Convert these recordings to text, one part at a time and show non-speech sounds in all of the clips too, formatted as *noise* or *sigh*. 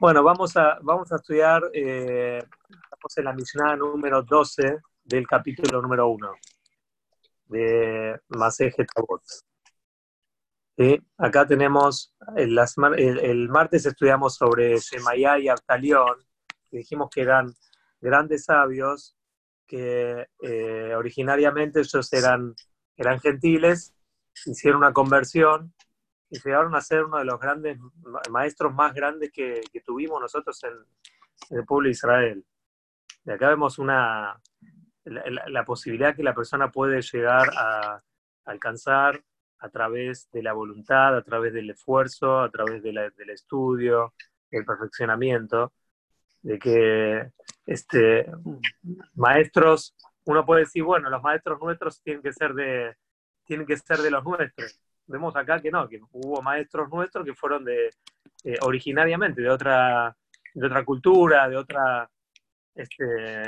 Bueno, vamos a, vamos a estudiar, eh, estamos en la Mishnah número 12 del capítulo número 1 de Maseje Tabot. Acá tenemos, el, el, martes estudiamos sobre Shemayá y Abtalión, que dijimos que eran grandes sabios, que eh, originariamente ellos eran, eran gentiles, hicieron una conversión y llegaron a ser uno de los grandes maestros más grandes que, tuvimos nosotros en, el pueblo de Israel. De acá vemos una, la, posibilidad que la persona puede llegar a alcanzar a través de la voluntad, a través del esfuerzo, a través del estudio, el perfeccionamiento, de que este, maestros, uno puede decir, bueno, los maestros nuestros tienen que ser de, tienen que ser de los nuestros. Vemos acá que no, que hubo maestros nuestros que fueron de eh, originariamente de otra, de otra cultura, de otra, este,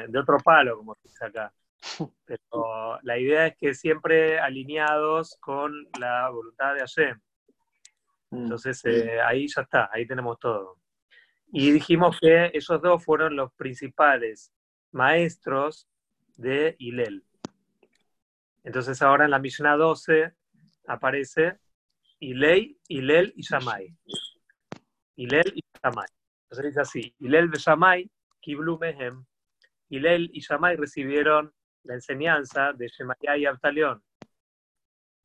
de otro palo, como se dice acá. *laughs* Pero la idea es que siempre alineados con la voluntad de Hashem. Mm. Entonces eh, ahí ya está, ahí tenemos todo. Y dijimos que esos dos fueron los principales maestros de Hillel. Entonces ahora en la Mishnah 12 aparece Hillel, Hillel y Shammai. Hillel y Shammai. Entonces dice así, Hillel de Shammai, Kiblu Mehem. Hillel y Shammai recibieron la enseñanza de Shemaya y Abtalión.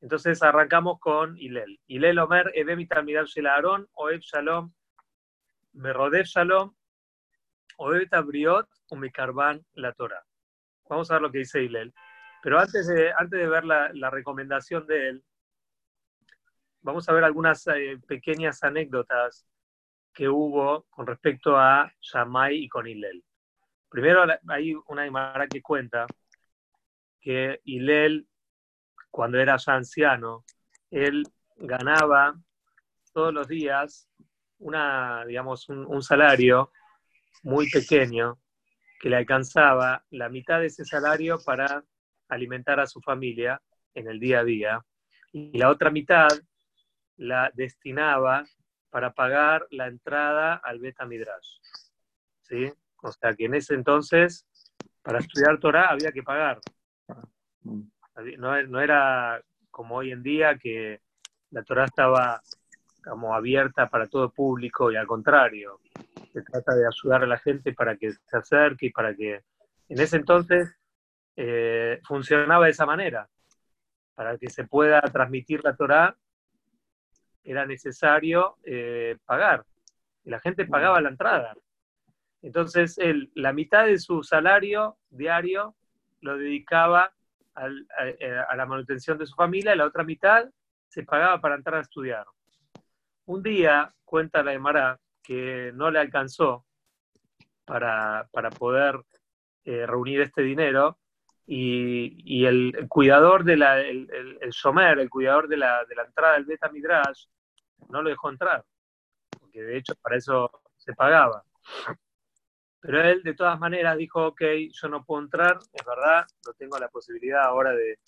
Entonces arrancamos con Hillel. Hillel Omer, Ebem Talmidal Shel Aaron, Oeb Shalom, Merodev Shalom, Oeb Tabriot, Umikarban la Torah. Vamos a ver lo que dice Hillel. Pero antes de, antes de ver la, la recomendación de él, vamos a ver algunas eh, pequeñas anécdotas que hubo con respecto a Shammai y con Hillel. Primero hay una Imara que cuenta que Hillel, cuando era ya anciano, él ganaba todos los días una, digamos, un, salario muy pequeño que le alcanzaba la mitad de ese salario para alimentar a su familia en el día a día y la otra mitad la destinaba para pagar la entrada al Beta Midrash. ¿Sí? O sea que en ese entonces, para estudiar Torah había que pagar. No, era como hoy en día que la Torah estaba como abierta para todo público y al contrario, se trata de ayudar a la gente para que se acerque y para que en ese entonces eh, funcionaba de esa manera. Para que se pueda transmitir la Torah era necesario eh, pagar. Y la gente pagaba la entrada. Entonces, él, la mitad de su salario diario lo dedicaba eh, a, la manutención de su familia, y la otra mitad se pagaba para entrar a estudiar. Un día, cuenta la Emara, que no le alcanzó para, poder eh, reunir este dinero y, el, cuidador de la, el, el, el cuidador de la, de la entrada del Beta Midrash, no lo dejó entrar, porque de hecho para eso se pagaba. Pero él de todas maneras dijo, ok, yo no puedo entrar, es verdad, no tengo la posibilidad ahora de,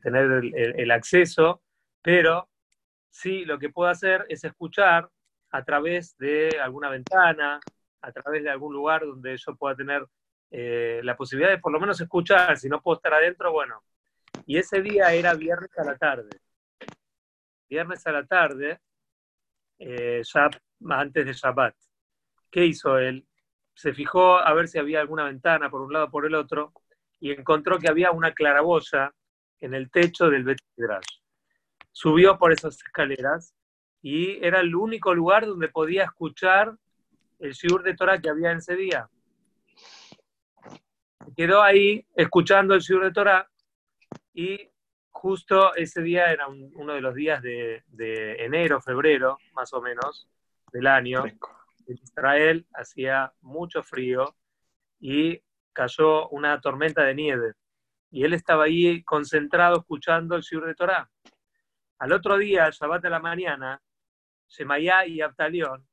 tener el, acceso, pero sí lo que puedo hacer es escuchar a través de alguna ventana, a través de algún lugar donde yo pueda tener eh, la posibilidad de por lo menos escuchar, si no puedo estar adentro, bueno. Y ese día era viernes a la tarde. Viernes a la tarde, eh, antes de Shabbat. ¿Qué hizo él? se fijó a ver si había alguna ventana por un lado o por el otro y encontró que había una claraboya en el techo del Bet Subió por esas escaleras y era el único lugar donde podía escuchar el shiur de Torah que había en ese día. Quedó ahí escuchando el shiur de Torah y justo ese día era uno de los días de, de enero, febrero, más o menos, del año en Israel hacía mucho frío y cayó una tormenta de nieve. Y él estaba ahí concentrado escuchando el Shur de Torah. Al otro día, el Shabbat de la mañana, Shemayá y Abtalión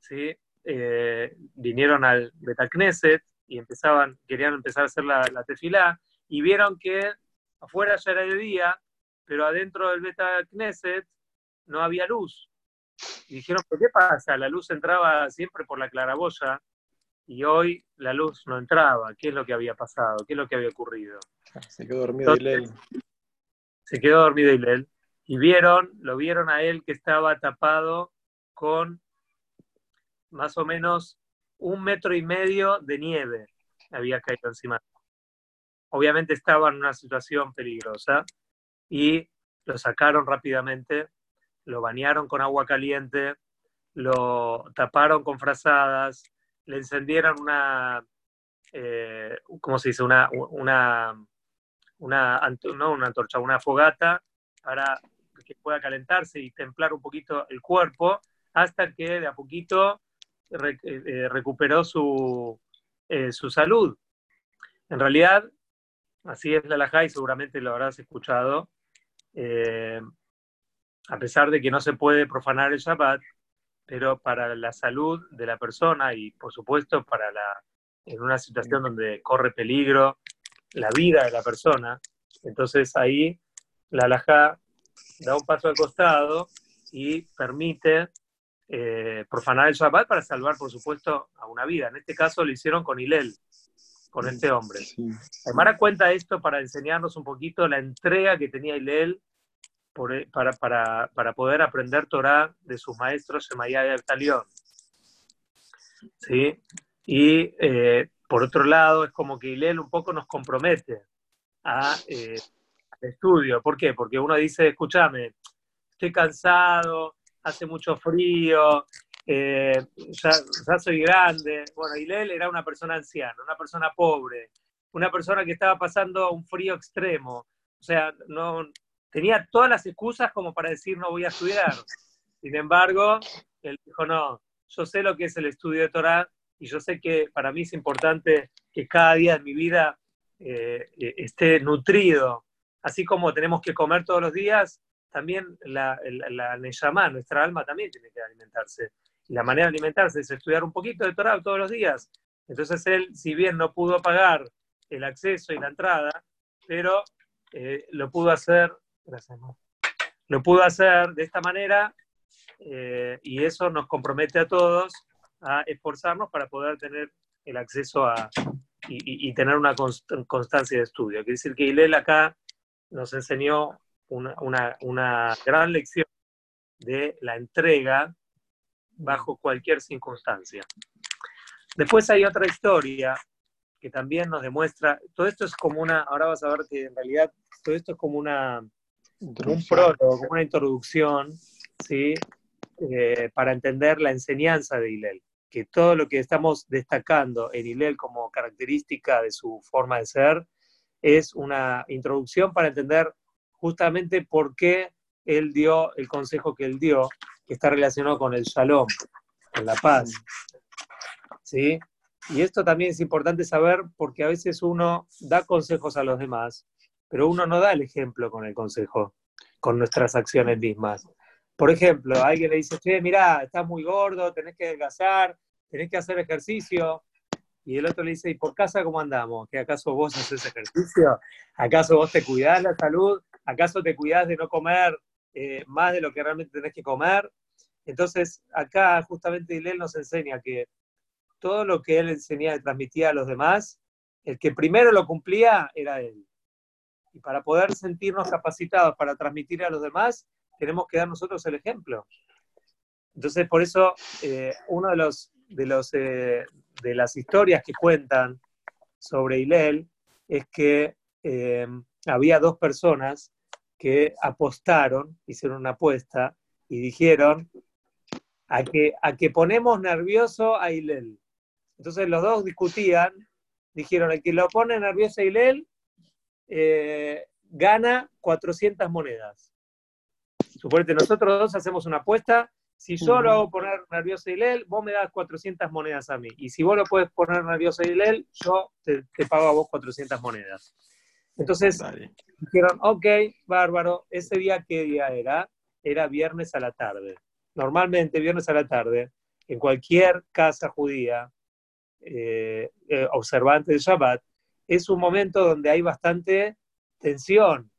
¿sí? Eh, vinieron al Betacneset y empezaban, querían empezar a hacer la, la tefilá y vieron que afuera ya era de día, pero adentro del Betacneset no había luz. y dijeron, qué pasa? La luz entraba siempre por la claraboya y hoy la luz no entraba. ¿Qué es lo que había pasado? ¿Qué es lo que había ocurrido? Se quedó dormido Hilel. Se quedó dormido Hilel. Y vieron, lo vieron a él que estaba tapado con más o menos un metro y medio de nieve había caído encima. Obviamente estaba en una situación peligrosa y lo sacaron rápidamente, lo bañaron con agua caliente, lo taparon con frazadas, le encendieron una, eh, ¿cómo se dice? Una, una, una, antorcha, una fogata para que pueda calentarse y templar un poquito el cuerpo hasta que de a poquito eh, recuperó su, eh, su salud. En realidad, así es la Lajá y seguramente lo habrás escuchado, eh, a pesar de que no se puede profanar el Shabbat, pero para la salud de la persona y por supuesto para la, en una situación donde corre peligro la vida de la persona, entonces ahí la Lajá da un paso al costado y permite eh, profanar el Shabbat para salvar, por supuesto, a una vida. En este caso lo hicieron con Hilel, con este hombre. Sí. cuenta esto para enseñarnos un poquito la entrega que tenía Hilel eh, para, para, para, poder aprender Torah de sus maestros Shemayá y Abtalión. ¿Sí? Y eh, por otro lado, es como que Hilel un poco nos compromete a, al estudio. ¿Por qué? Porque uno dice, escúchame, estoy cansado, hace mucho frío, eh, ya, soy grande. Bueno, Hilel era una persona anciana, una persona pobre, una persona que estaba pasando un frío extremo. O sea, no tenía todas las excusas como para decir no voy a estudiar. Sin embargo, él dijo, no, yo sé lo que es el estudio de Torah y yo sé que para mí es importante que cada día de mi vida eh, eh, esté nutrido. Así como tenemos que comer todos los días, también la, la, nuestra alma también tiene que alimentarse. Y la manera de alimentarse es estudiar un poquito de Torah todos los días. Entonces él, si bien no pudo pagar el acceso y la entrada, pero eh, lo pudo hacer, gracias, lo pudo hacer de esta manera eh, y eso nos compromete a todos a esforzarnos para poder tener el acceso a, y, tener una constancia de estudio. Quiere decir que Ilel acá nos enseñó una, una, gran lección de la entrega bajo cualquier circunstancia. Después hay otra historia que también nos demuestra, todo esto es como una, ahora vas a ver que en realidad todo esto es como una, un prólogo, como una introducción, ¿sí? Eh, para entender la enseñanza de Hillel, que todo lo que estamos destacando en Hillel como característica de su forma de ser es una introducción para entender justamente porque él dio el consejo que él dio, que está relacionado con el shalom, con la paz. ¿Sí? Y esto también es importante saber porque a veces uno da consejos a los demás, pero uno no da el ejemplo con el consejo, con nuestras acciones mismas. Por ejemplo, alguien le dice, che, mirá, estás muy gordo, tenés que adelgazar, tenés que hacer ejercicio. Y el otro le dice, ¿y por casa cómo andamos? ¿Que acaso vos haces ejercicio? ¿Acaso vos te cuidás la salud? ¿Acaso te cuidas de no comer eh, más de lo que realmente tenés que comer? Entonces, acá justamente él nos enseña que todo lo que él enseñaba y transmitía a los demás, el que primero lo cumplía era él. Y para poder sentirnos capacitados para transmitir a los demás, tenemos que dar nosotros el ejemplo. Entonces, por eso, eh, una de, los, de, los, eh, de las historias que cuentan sobre Hilel es que había dos personas que apostaron, hicieron una apuesta y dijeron a que, a que ponemos nervioso a Hilel. Entonces los dos discutían, dijeron, el que lo pone nervioso a Hilel eh, gana 400 monedas. Suponete, nosotros dos hacemos una apuesta, si yo lo hago poner nervioso a Hilel, vos me das 400 monedas a mí. Y si vos lo puedes poner nervioso a Hilel, yo te, te pago a vos 400 monedas. Entonces dijeron, ok, bárbaro, ese día qué día era? Era viernes a la tarde. Normalmente viernes a la tarde, en cualquier casa judía eh, eh, observante de Shabbat, es un momento donde hay bastante tensión,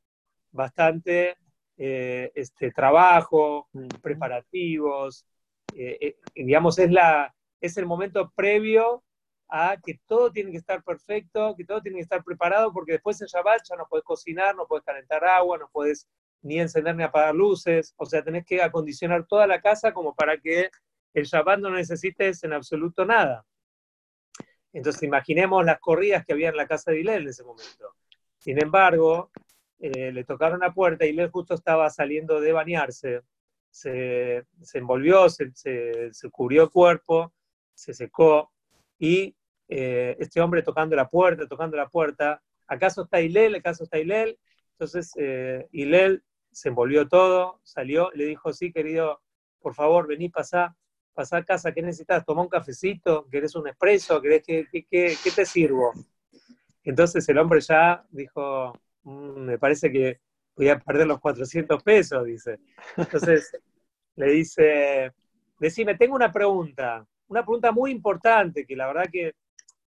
bastante eh, este, trabajo, preparativos, digamos, es, la, es el momento previo a que todo tiene que estar perfecto, que todo tiene que estar preparado, porque después en Shabbat ya no puedes cocinar, no puedes calentar agua, no puedes ni encender ni apagar luces, o sea, tenés que acondicionar toda la casa como para que el Shabbat no necesites en absoluto nada. Entonces imaginemos las corridas que había en la casa de Hilel en ese momento. Sin embargo, eh, le tocaron la puerta y Hilel justo estaba saliendo de bañarse, se, envolvió, se, cubrió el cuerpo, se secó y eh, este hombre tocando la puerta, tocando la puerta, ¿acaso está Hilel? ¿Acaso está Hilel? Entonces eh, se envolvió todo, salió, le dijo, sí, querido, por favor, vení, pasá pasar a casa, ¿qué necesitas? ¿Tomar un cafecito? ¿Querés un expreso? ¿Querés que, qué te sirvo? Entonces el hombre ya dijo, mm, me parece que voy a perder los 400 pesos, dice. Entonces le dice, decime, tengo una pregunta, una pregunta muy importante, que la verdad que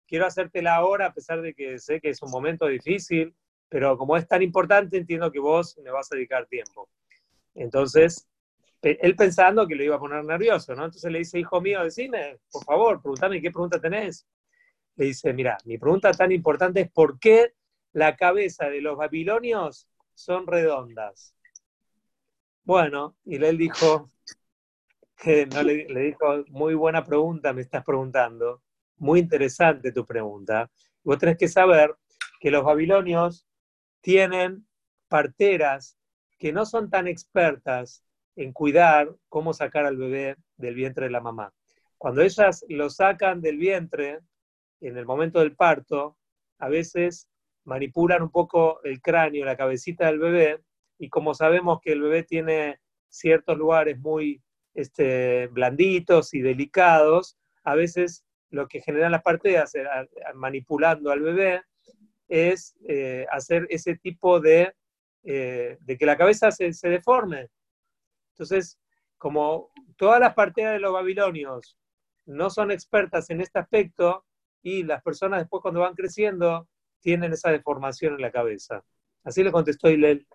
quiero hacértela ahora, a pesar de que sé que es un momento difícil, pero como es tan importante, entiendo que vos me vas a dedicar tiempo. Entonces, él pensando que lo iba a poner nervioso, ¿no? Entonces le dice, hijo mío, decime, por favor, pregúntame qué pregunta tenés. Le dice, mira, mi pregunta tan importante es por qué la cabeza de los babilonios son redondas. Bueno, y él dijo, no, le, le, dijo, muy buena pregunta me estás preguntando, muy interesante tu pregunta. Vos tenés que saber que los babilonios tienen parteras que no son tan expertas en cuidar cómo sacar al bebé del vientre de la mamá. Cuando ellas lo sacan del vientre, en el momento del parto, a veces manipulan un poco el cráneo, la cabecita del bebé, y como sabemos que el bebé tiene ciertos lugares muy este, blanditos y delicados, a veces lo que generan las parteras manipulando al bebé es eh, hacer ese tipo de, eh, de que la cabeza se, se deforme, entonces, como todas las parteras de los babilonios no son expertas en este aspecto y las personas después cuando van creciendo tienen esa deformación en la cabeza. Así le contestó Hilel.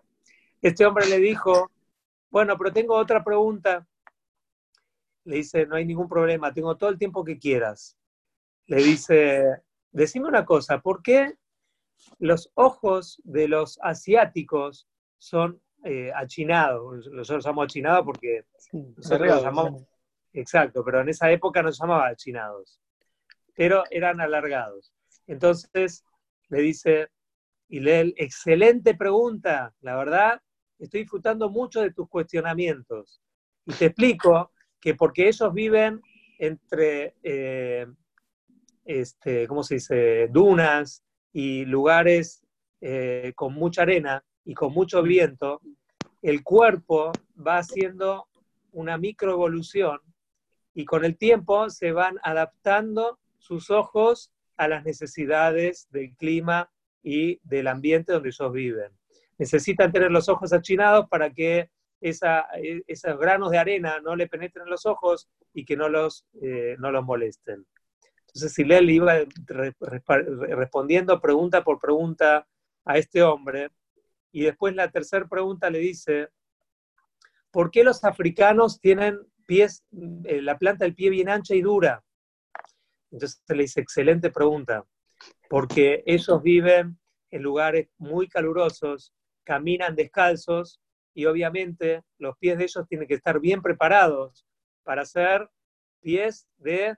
Este hombre le dijo, bueno, pero tengo otra pregunta. Le dice, no hay ningún problema, tengo todo el tiempo que quieras. Le dice, decime una cosa, ¿por qué los ojos de los asiáticos son eh, achinado. Nosotros llamamos achinado porque nosotros llamamos, exacto, pero en esa época no se llamaba achinados, pero eran alargados. Entonces le dice Hilel, excelente pregunta, la verdad, estoy disfrutando mucho de tus cuestionamientos. Y te explico que porque ellos viven entre, eh, este, ¿cómo se dice?, dunas y lugares eh, con mucha arena, y con mucho viento, el cuerpo va haciendo una microevolución y con el tiempo se van adaptando sus ojos a las necesidades del clima y del ambiente donde ellos viven. Necesitan tener los ojos achinados para que esos granos de arena no le penetren los ojos y que no los, eh, no los molesten. Entonces, si le iba respondiendo pregunta por pregunta a este hombre, y después la tercera pregunta le dice, ¿por qué los africanos tienen pies, eh, la planta del pie bien ancha y dura? Entonces le dice, excelente pregunta, porque ellos viven en lugares muy calurosos, caminan descalzos y obviamente los pies de ellos tienen que estar bien preparados para ser pies de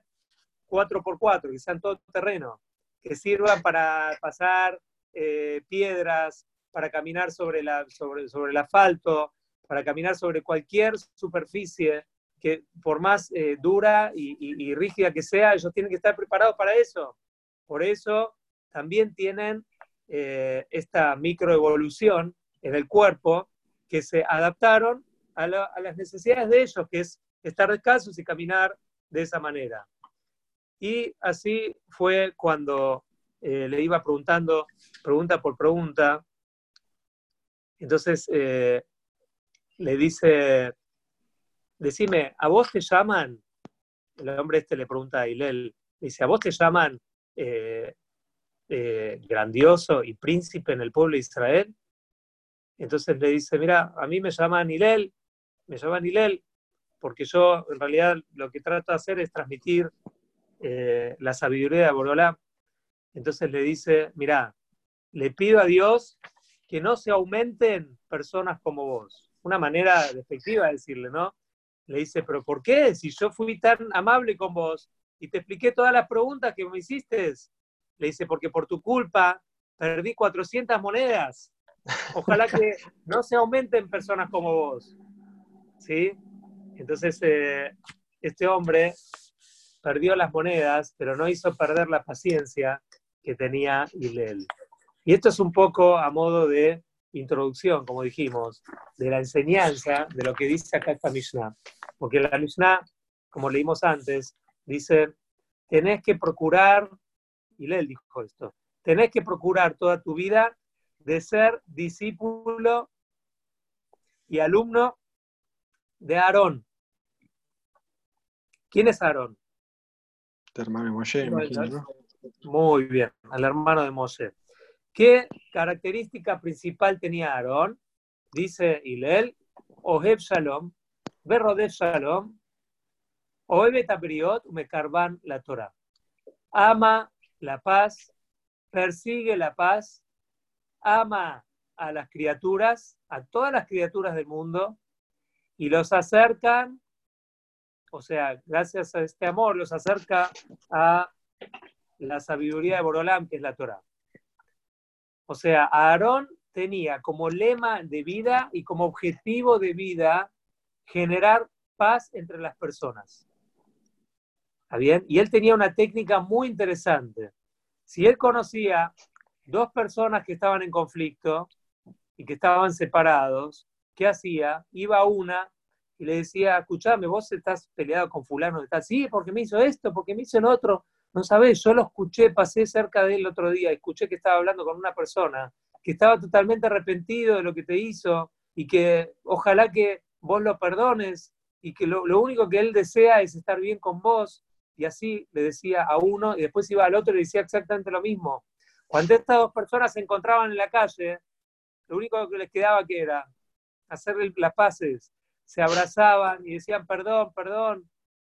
4x4, que sean todo terreno, que sirvan para pasar eh, piedras, para caminar sobre, la, sobre, sobre el asfalto, para caminar sobre cualquier superficie que por más eh, dura y, rígida que sea, ellos tienen que estar preparados para eso. Por eso también tienen eh, esta microevolución en el cuerpo que se adaptaron a, las necesidades de ellos, que es estar descalzos y caminar de esa manera. Y así fue cuando eh, le iba preguntando, pregunta por pregunta, entonces eh, le dice, decime, ¿a vos te llaman? El hombre este le pregunta a Hilel, dice, ¿a vos te llaman eh, grandioso y príncipe en el pueblo de Israel? Entonces le dice, mira, a mí me llama Nilel, me llama Nilel, porque yo en realidad lo que trato de hacer es transmitir eh, la sabiduría de Borolá. Entonces le dice, mira, le pido a Dios que no se aumenten personas como vos. Una manera despectiva de decirle, ¿no? Le dice, pero ¿por qué? Si yo fui tan amable con vos y te expliqué todas las preguntas que me hiciste. Le dice, porque por tu culpa perdí 400 monedas. Ojalá que no se aumenten personas como vos. ¿Sí? Entonces, eh, este hombre perdió las monedas, pero no hizo perder la paciencia que tenía Hillel. Y esto es un poco a modo de introducción, como dijimos, de la enseñanza de lo que dice acá esta Mishnah. Porque la Mishnah, como leímos antes, dice, tenés que procurar, él dijo esto, tenés que procurar toda tu vida de ser discípulo y alumno de Aarón. ¿Quién es Aarón? El hermano de Moshe, imagino, Muy bien, al hermano de Moshe. ¿Qué característica principal tenía Aarón? Dice Hilel, Oheb Shalom, Berrodef Shalom, Oheb Tabriot, Umekarban la Torah. Ama la paz, persigue la paz, ama a las criaturas, a todas las criaturas del mundo, y los acercan, o sea, gracias a este amor, los acerca a la sabiduría de Borolam, que es la Torah. O sea, Aarón tenía como lema de vida y como objetivo de vida generar paz entre las personas. ¿Está bien? Y él tenía una técnica muy interesante. Si él conocía dos personas que estaban en conflicto y que estaban separados, ¿qué hacía? Iba una y le decía, escuchame, vos estás peleado con fulano, estás, sí, porque me hizo esto, porque me hizo el otro. No sabes, yo lo escuché, pasé cerca de él otro día, escuché que estaba hablando con una persona que estaba totalmente arrepentido de lo que te hizo y que ojalá que vos lo perdones y que lo, único que él desea es estar bien con vos. Y así le decía a uno y después iba al otro y le decía exactamente lo mismo. Cuando estas dos personas se encontraban en la calle, lo único que les quedaba que era hacer las paces. Se abrazaban y decían perdón, perdón,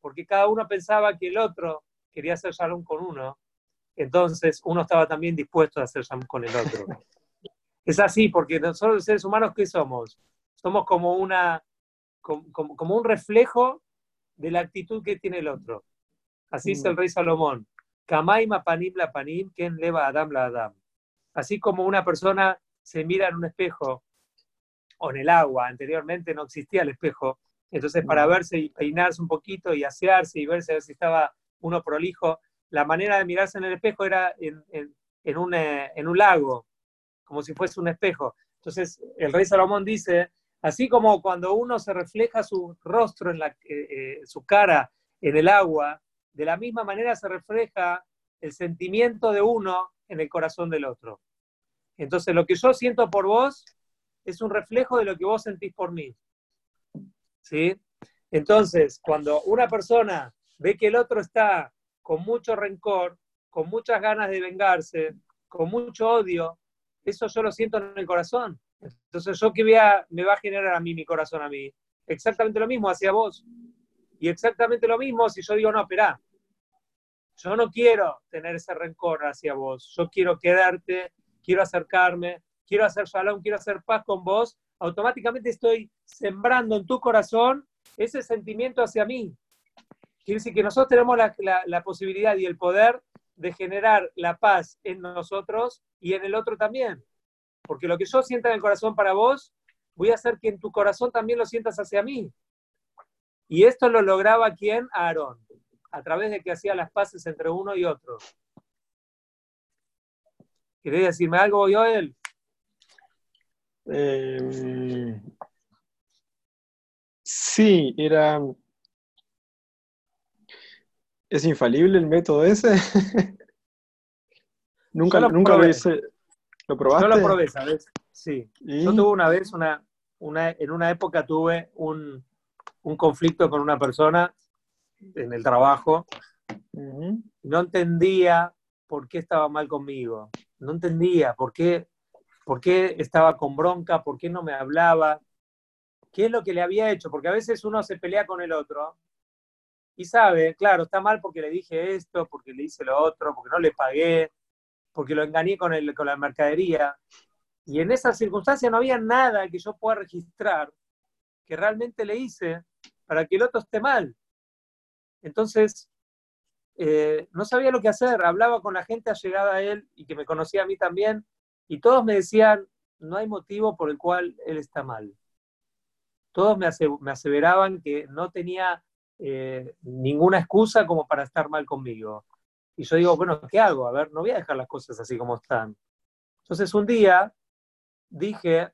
porque cada uno pensaba que el otro quería hacer shalom con uno, entonces uno estaba también dispuesto a hacer shalom con el otro. *laughs* es así, porque nosotros los seres humanos, ¿qué somos? Somos como, una, como, un reflejo de la actitud que tiene el otro. Así es el mm. rey Salomón. Kamaima panim la panim, ken leva adam la adam. Así como una persona se mira en un espejo o en el agua, anteriormente no existía el espejo, entonces para verse y peinarse un poquito y asearse y verse a ver si estaba uno prolijo, la manera de mirarse en el espejo era en, un, eh, en un lago, como si fuese un espejo. Entonces, el rey Salomón dice, así como cuando uno se refleja su rostro, en la, eh, eh, su cara en el agua, de la misma manera se refleja el sentimiento de uno en el corazón del otro. Entonces, lo que yo siento por vos es un reflejo de lo que vos sentís por mí. ¿Sí? Entonces, cuando una persona ve que el otro está con mucho rencor, con muchas ganas de vengarse, con mucho odio, eso yo lo siento en el corazón. Entonces, ¿yo qué voy me va a generar a mí mi corazón a mí? Exactamente lo mismo hacia vos. Y exactamente lo mismo si yo digo, no, espera, yo no quiero tener ese rencor hacia vos, yo quiero quedarte, quiero acercarme, quiero hacer shalom, quiero hacer paz con vos, automáticamente estoy sembrando en tu corazón ese sentimiento hacia mí. Quiere decir que nosotros tenemos la, posibilidad y el poder de generar la paz en nosotros y en el otro también. Porque lo que yo sienta en el corazón para vos, voy a hacer que en tu corazón también lo sientas hacia mí. Y esto lo lograba quién? Aarón, a través de que hacía las paces entre uno y otro. ¿Querés decirme algo, Joel? Eh, sí, era ¿Es infalible el método ese? *laughs* nunca lo, nunca lo, hice. ¿Lo probaste? Yo lo probé, ¿sabes? Sí. Yo tuve una vez, una, una, en una época tuve un, un conflicto con una persona en el trabajo. No entendía por qué estaba mal conmigo. No entendía por qué por qué estaba con bronca, por qué no me hablaba, qué es lo que le había hecho, porque a veces uno se pelea con el otro y sabe, claro, está mal porque le dije esto, porque le hice lo otro, porque no le pagué, porque lo engañé con, el, con la mercadería. Y en esa circunstancia no había nada que yo pueda registrar que realmente le hice para que el otro esté mal. Entonces, eh, no sabía lo que hacer, hablaba con la gente allegada a él y que me conocía a mí también, y todos me decían, no hay motivo por el cual él está mal. Todos me, aseveraban que no tenía eh, ninguna excusa como para estar mal conmigo. Y yo digo, bueno, ¿qué hago? A ver, no voy a dejar las cosas así como están. Entonces un día dije,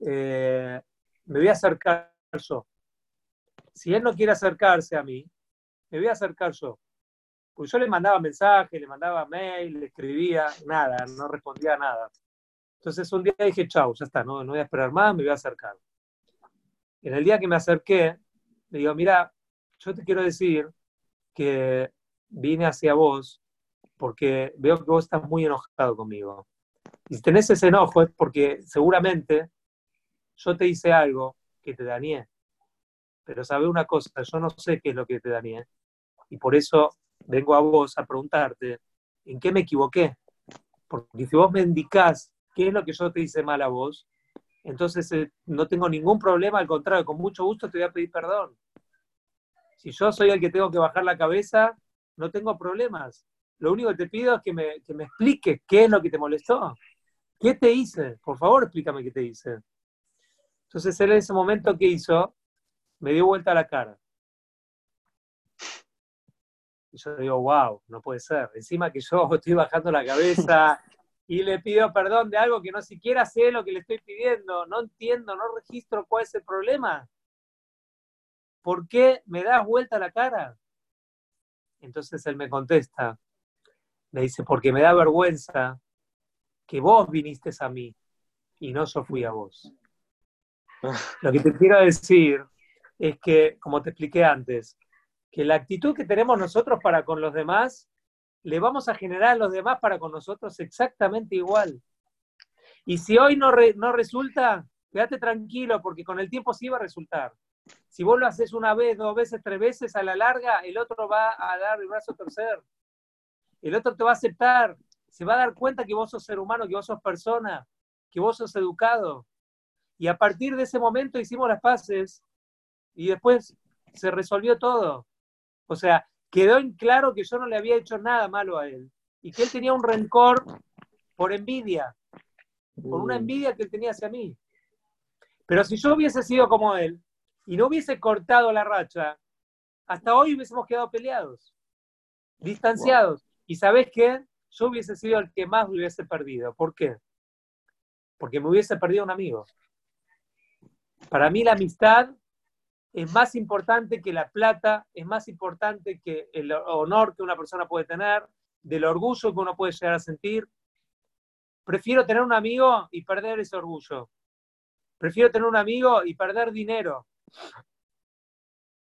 eh, me voy a acercar. Si él no quiere acercarse a mí, me voy a acercar yo. Pues yo le mandaba mensajes, le mandaba mail, le escribía, nada, no respondía nada. Entonces un día dije, chau, ya está, no, no voy a esperar más, me voy a acercar. En el día que me acerqué, le digo, mira, yo te quiero decir que vine hacia vos porque veo que vos estás muy enojado conmigo. Y si tenés ese enojo es porque seguramente yo te hice algo que te dañé. Pero sabe una cosa, yo no sé qué es lo que te dañé. Y por eso vengo a vos a preguntarte en qué me equivoqué. Porque si vos me indicás qué es lo que yo te hice mal a vos, entonces eh, no tengo ningún problema, al contrario, con mucho gusto te voy a pedir perdón. Si yo soy el que tengo que bajar la cabeza, no tengo problemas. Lo único que te pido es que me, que me expliques qué es lo que te molestó. ¿Qué te hice? Por favor, explícame qué te hice. Entonces él en ese momento, ¿qué hizo? Me dio vuelta la cara. Y yo digo, wow, no puede ser. Encima que yo *laughs* estoy bajando la cabeza y le pido perdón de algo que no siquiera sé lo que le estoy pidiendo, no entiendo, no registro cuál es el problema. ¿Por qué me das vuelta la cara? Entonces él me contesta, me dice, porque me da vergüenza que vos viniste a mí y no yo fui a vos. *laughs* Lo que te quiero decir es que, como te expliqué antes, que la actitud que tenemos nosotros para con los demás, le vamos a generar a los demás para con nosotros exactamente igual. Y si hoy no, no resulta, quédate tranquilo, porque con el tiempo sí va a resultar. Si vos lo haces una vez, dos veces, tres veces, a la larga, el otro va a dar el brazo tercer. El otro te va a aceptar, se va a dar cuenta que vos sos ser humano, que vos sos persona, que vos sos educado. Y a partir de ese momento hicimos las paces y después se resolvió todo. O sea, quedó en claro que yo no le había hecho nada malo a él y que él tenía un rencor por envidia, por una mm. envidia que él tenía hacia mí. Pero si yo hubiese sido como él y no hubiese cortado la racha, hasta hoy hubiésemos quedado peleados, distanciados. Y sabes qué? Yo hubiese sido el que más hubiese perdido. ¿Por qué? Porque me hubiese perdido un amigo. Para mí la amistad es más importante que la plata, es más importante que el honor que una persona puede tener, del orgullo que uno puede llegar a sentir. Prefiero tener un amigo y perder ese orgullo. Prefiero tener un amigo y perder dinero.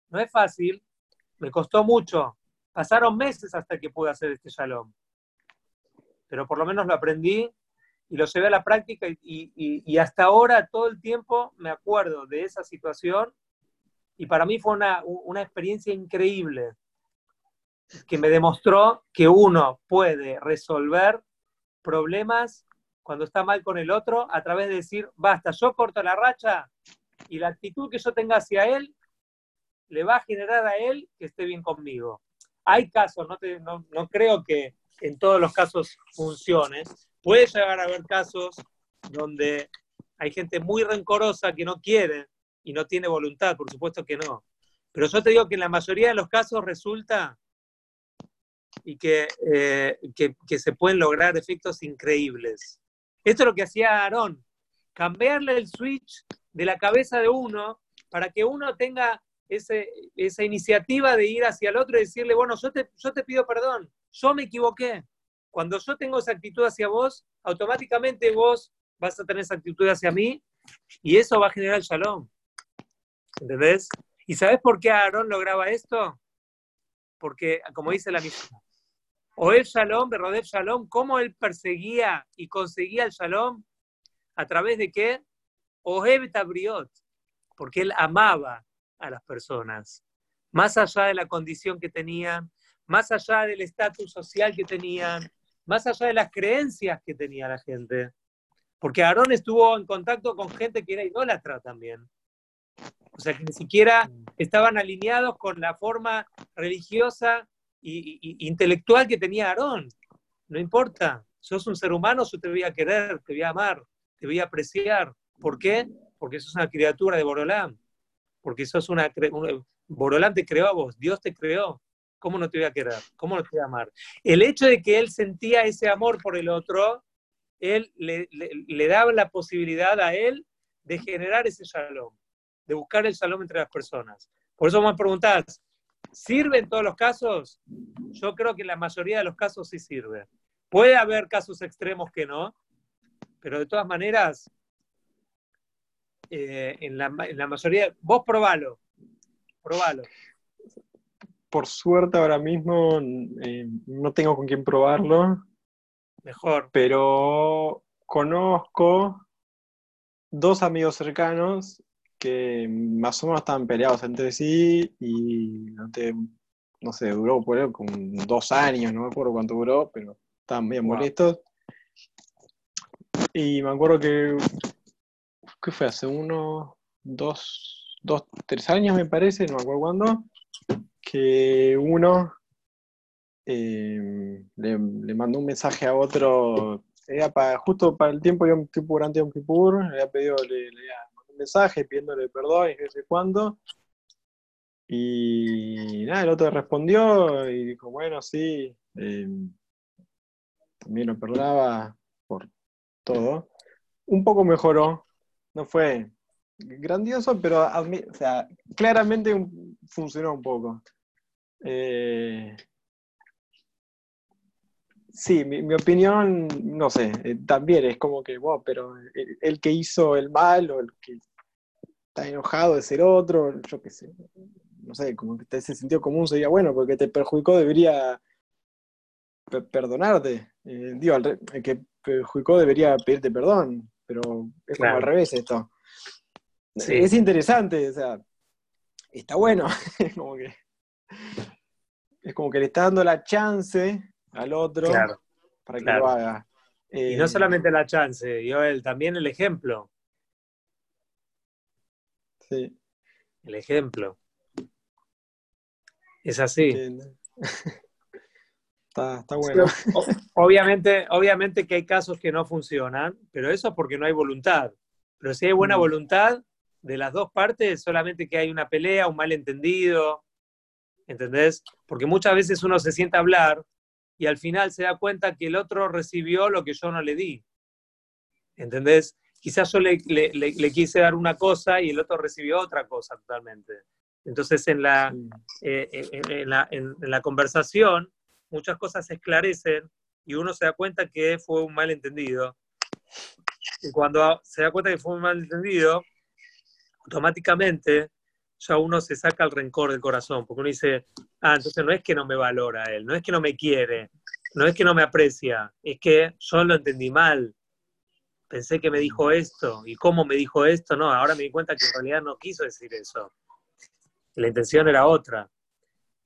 No es fácil, me costó mucho. Pasaron meses hasta que pude hacer este shalom. Pero por lo menos lo aprendí y lo llevé a la práctica y, y hasta ahora todo el tiempo me acuerdo de esa situación y para mí fue una, una experiencia increíble que me demostró que uno puede resolver problemas cuando está mal con el otro a través de decir, basta, yo corto la racha y la actitud que yo tenga hacia él le va a generar a él que esté bien conmigo. Hay casos, no, no, no creo que en todos los casos funcione. Puede llegar a haber casos donde hay gente muy rencorosa que no quiere y no tiene voluntad, por supuesto que no. Pero yo te digo que en la mayoría de los casos resulta y que, eh, que, se pueden lograr efectos increíbles. Esto es lo que hacía Aarón, cambiarle el switch de la cabeza de uno para que uno tenga ese, esa iniciativa de ir hacia el otro y decirle, bueno, yo te, yo te pido perdón, yo me equivoqué. Cuando yo tengo esa actitud hacia vos, automáticamente vos vas a tener esa actitud hacia mí y eso va a generar shalom. ¿Entendés? ¿Y sabes por qué Aarón lograba esto? Porque, como dice la misma, o el Shalom, Berodev Shalom, cómo él perseguía y conseguía el Shalom, ¿A través de qué? Oheb Tabriot, porque él amaba a las personas, más allá de la condición que tenían, más allá del estatus social que tenían, más allá de las creencias que tenía la gente. Porque Aarón estuvo en contacto con gente que era idólatra también. O sea, que ni siquiera estaban alineados con la forma religiosa e intelectual que tenía Aarón. No importa, sos un ser humano, yo te voy a querer, te voy a amar, te voy a apreciar. ¿Por qué? Porque sos una criatura de Borolán. Porque sos una, Borolán te creó a vos, Dios te creó. ¿Cómo no te voy a querer? ¿Cómo no te voy a amar? El hecho de que él sentía ese amor por el otro, él le, le daba la posibilidad a él de generar ese shalom de buscar el shalom entre las personas. Por eso me preguntás, ¿sirve en todos los casos? Yo creo que en la mayoría de los casos sí sirve. Puede haber casos extremos que no, pero de todas maneras, eh, en, la, mayoría, vos probalo, probalo. Por suerte ahora mismo eh, no tengo con quién probarlo. Mejor. Pero conozco dos amigos cercanos que más o menos estaban peleados entre sí y no sé, duró por como dos años, no me acuerdo cuánto duró, pero estaban bien molestos. Y me acuerdo que, ¿qué fue? Hace unos dos, dos, tres años me parece, no me acuerdo cuándo, que uno eh, le, mandó un mensaje a otro, era para, justo para el tiempo, yo durante un Kippur, le había pedido, le, le, mensaje pidiéndole perdón y no sé cuándo. Y nada, el otro respondió y dijo, bueno, sí, em, también lo perdonaba por todo. Un poco mejoró, no fue grandioso, pero claramente funcionó un poco. Eh, sí, mi, opinión, no sé, eh, también es como que, wow, pero el, que hizo el mal o el que está enojado de ser otro, yo qué sé, no sé, como que ese sentido común sería bueno, porque te perjudicó debería perdonarte. Eh, digo, el, que perjudicó debería pedirte perdón, pero es como al revés esto. Es interesante, o sea, está bueno, *laughs* es como que es como que le está dando la chance al otro para que lo haga. y no eh, solamente la chance, Joel, también el ejemplo. Sí. El ejemplo. Es así. *laughs* está, bueno. Obviamente, obviamente que hay casos que no funcionan, pero eso es porque no hay voluntad. Pero si hay buena mm. voluntad de las dos partes, solamente que hay una pelea, un malentendido, ¿entendés? Porque muchas veces uno se siente a hablar y al final se da cuenta que el otro recibió lo que yo no le di. ¿Entendés? quizás yo le, quise dar una cosa y el otro recibió otra cosa totalmente. Entonces, en la, eh, en, la, en, la, conversación, muchas cosas se esclarecen y uno se da cuenta que fue un malentendido. Y cuando se da cuenta que fue un malentendido, automáticamente ya uno se saca el rencor del corazón, porque uno dice, ah, entonces no es que no me valora él, no es que no me quiere, no es que no me aprecia, es que yo lo entendí mal, pensé que me dijo esto, y cómo me dijo esto, no, ahora me di cuenta que en realidad no quiso decir eso. La intención era otra.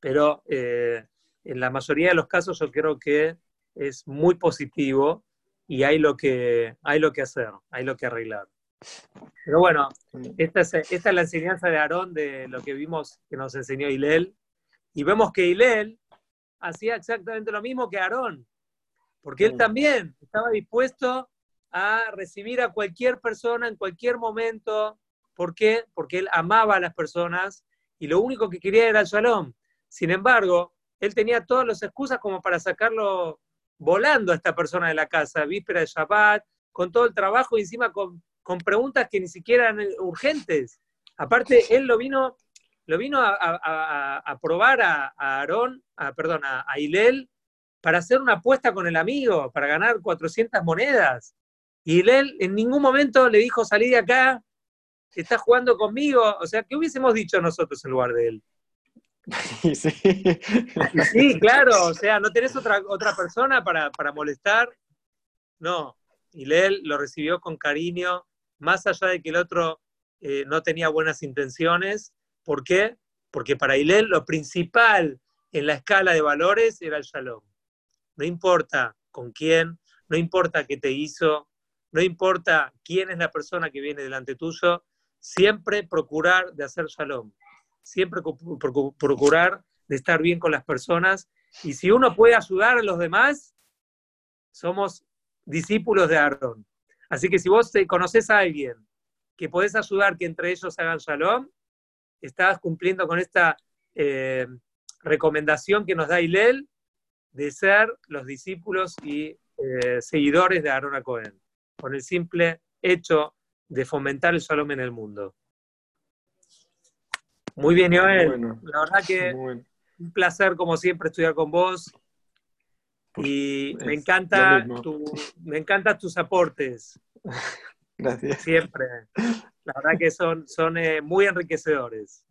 Pero eh, en la mayoría de los casos yo creo que es muy positivo y hay lo que, hay lo que hacer, hay lo que arreglar. Pero bueno, esta es, esta es la enseñanza de Aarón de lo que vimos que nos enseñó Hilel. Y vemos que Hilel hacía exactamente lo mismo que Aarón, porque él también estaba dispuesto a recibir a cualquier persona en cualquier momento. ¿Por qué? Porque él amaba a las personas y lo único que quería era el shalom. Sin embargo, él tenía todas las excusas como para sacarlo volando a esta persona de la casa, víspera de Shabbat, con todo el trabajo y encima con, preguntas que ni siquiera eran urgentes. Aparte, él lo vino, lo vino a, probar a, Aarón, a, perdón, a, a Hilel, para hacer una apuesta con el amigo, para ganar 400 monedas. Y él en ningún momento le dijo, salí de acá, estás jugando conmigo. O sea, ¿qué hubiésemos dicho nosotros en lugar de él? *laughs* Sí. sí, claro, o sea, ¿no tenés otra, otra persona para, molestar? No. Hillel lo recibió con cariño, más allá de que el otro eh, no tenía buenas intenciones. ¿Por qué? Porque para Hillel lo principal en la escala de valores era el shalom. No importa con quién, no importa qué te hizo, no importa quién es la persona que viene delante tuyo, siempre procurar de hacer shalom, siempre procurar de estar bien con las personas. Y si uno puede ayudar a los demás, somos discípulos de Aarón. Así que si vos conoces a alguien que podés ayudar que entre ellos hagan shalom, estás cumpliendo con esta eh, recomendación que nos da Hilel de ser los discípulos y eh, seguidores de Aarón Cohen, con el simple hecho de fomentar el shalom en el mundo. Muy bien, Joel. La verdad que un placer, como siempre, estudiar con vos. Y me encanta, me encantan tus aportes. *laughs* Gracias. Siempre. La verdad que son, son eh, muy enriquecedores.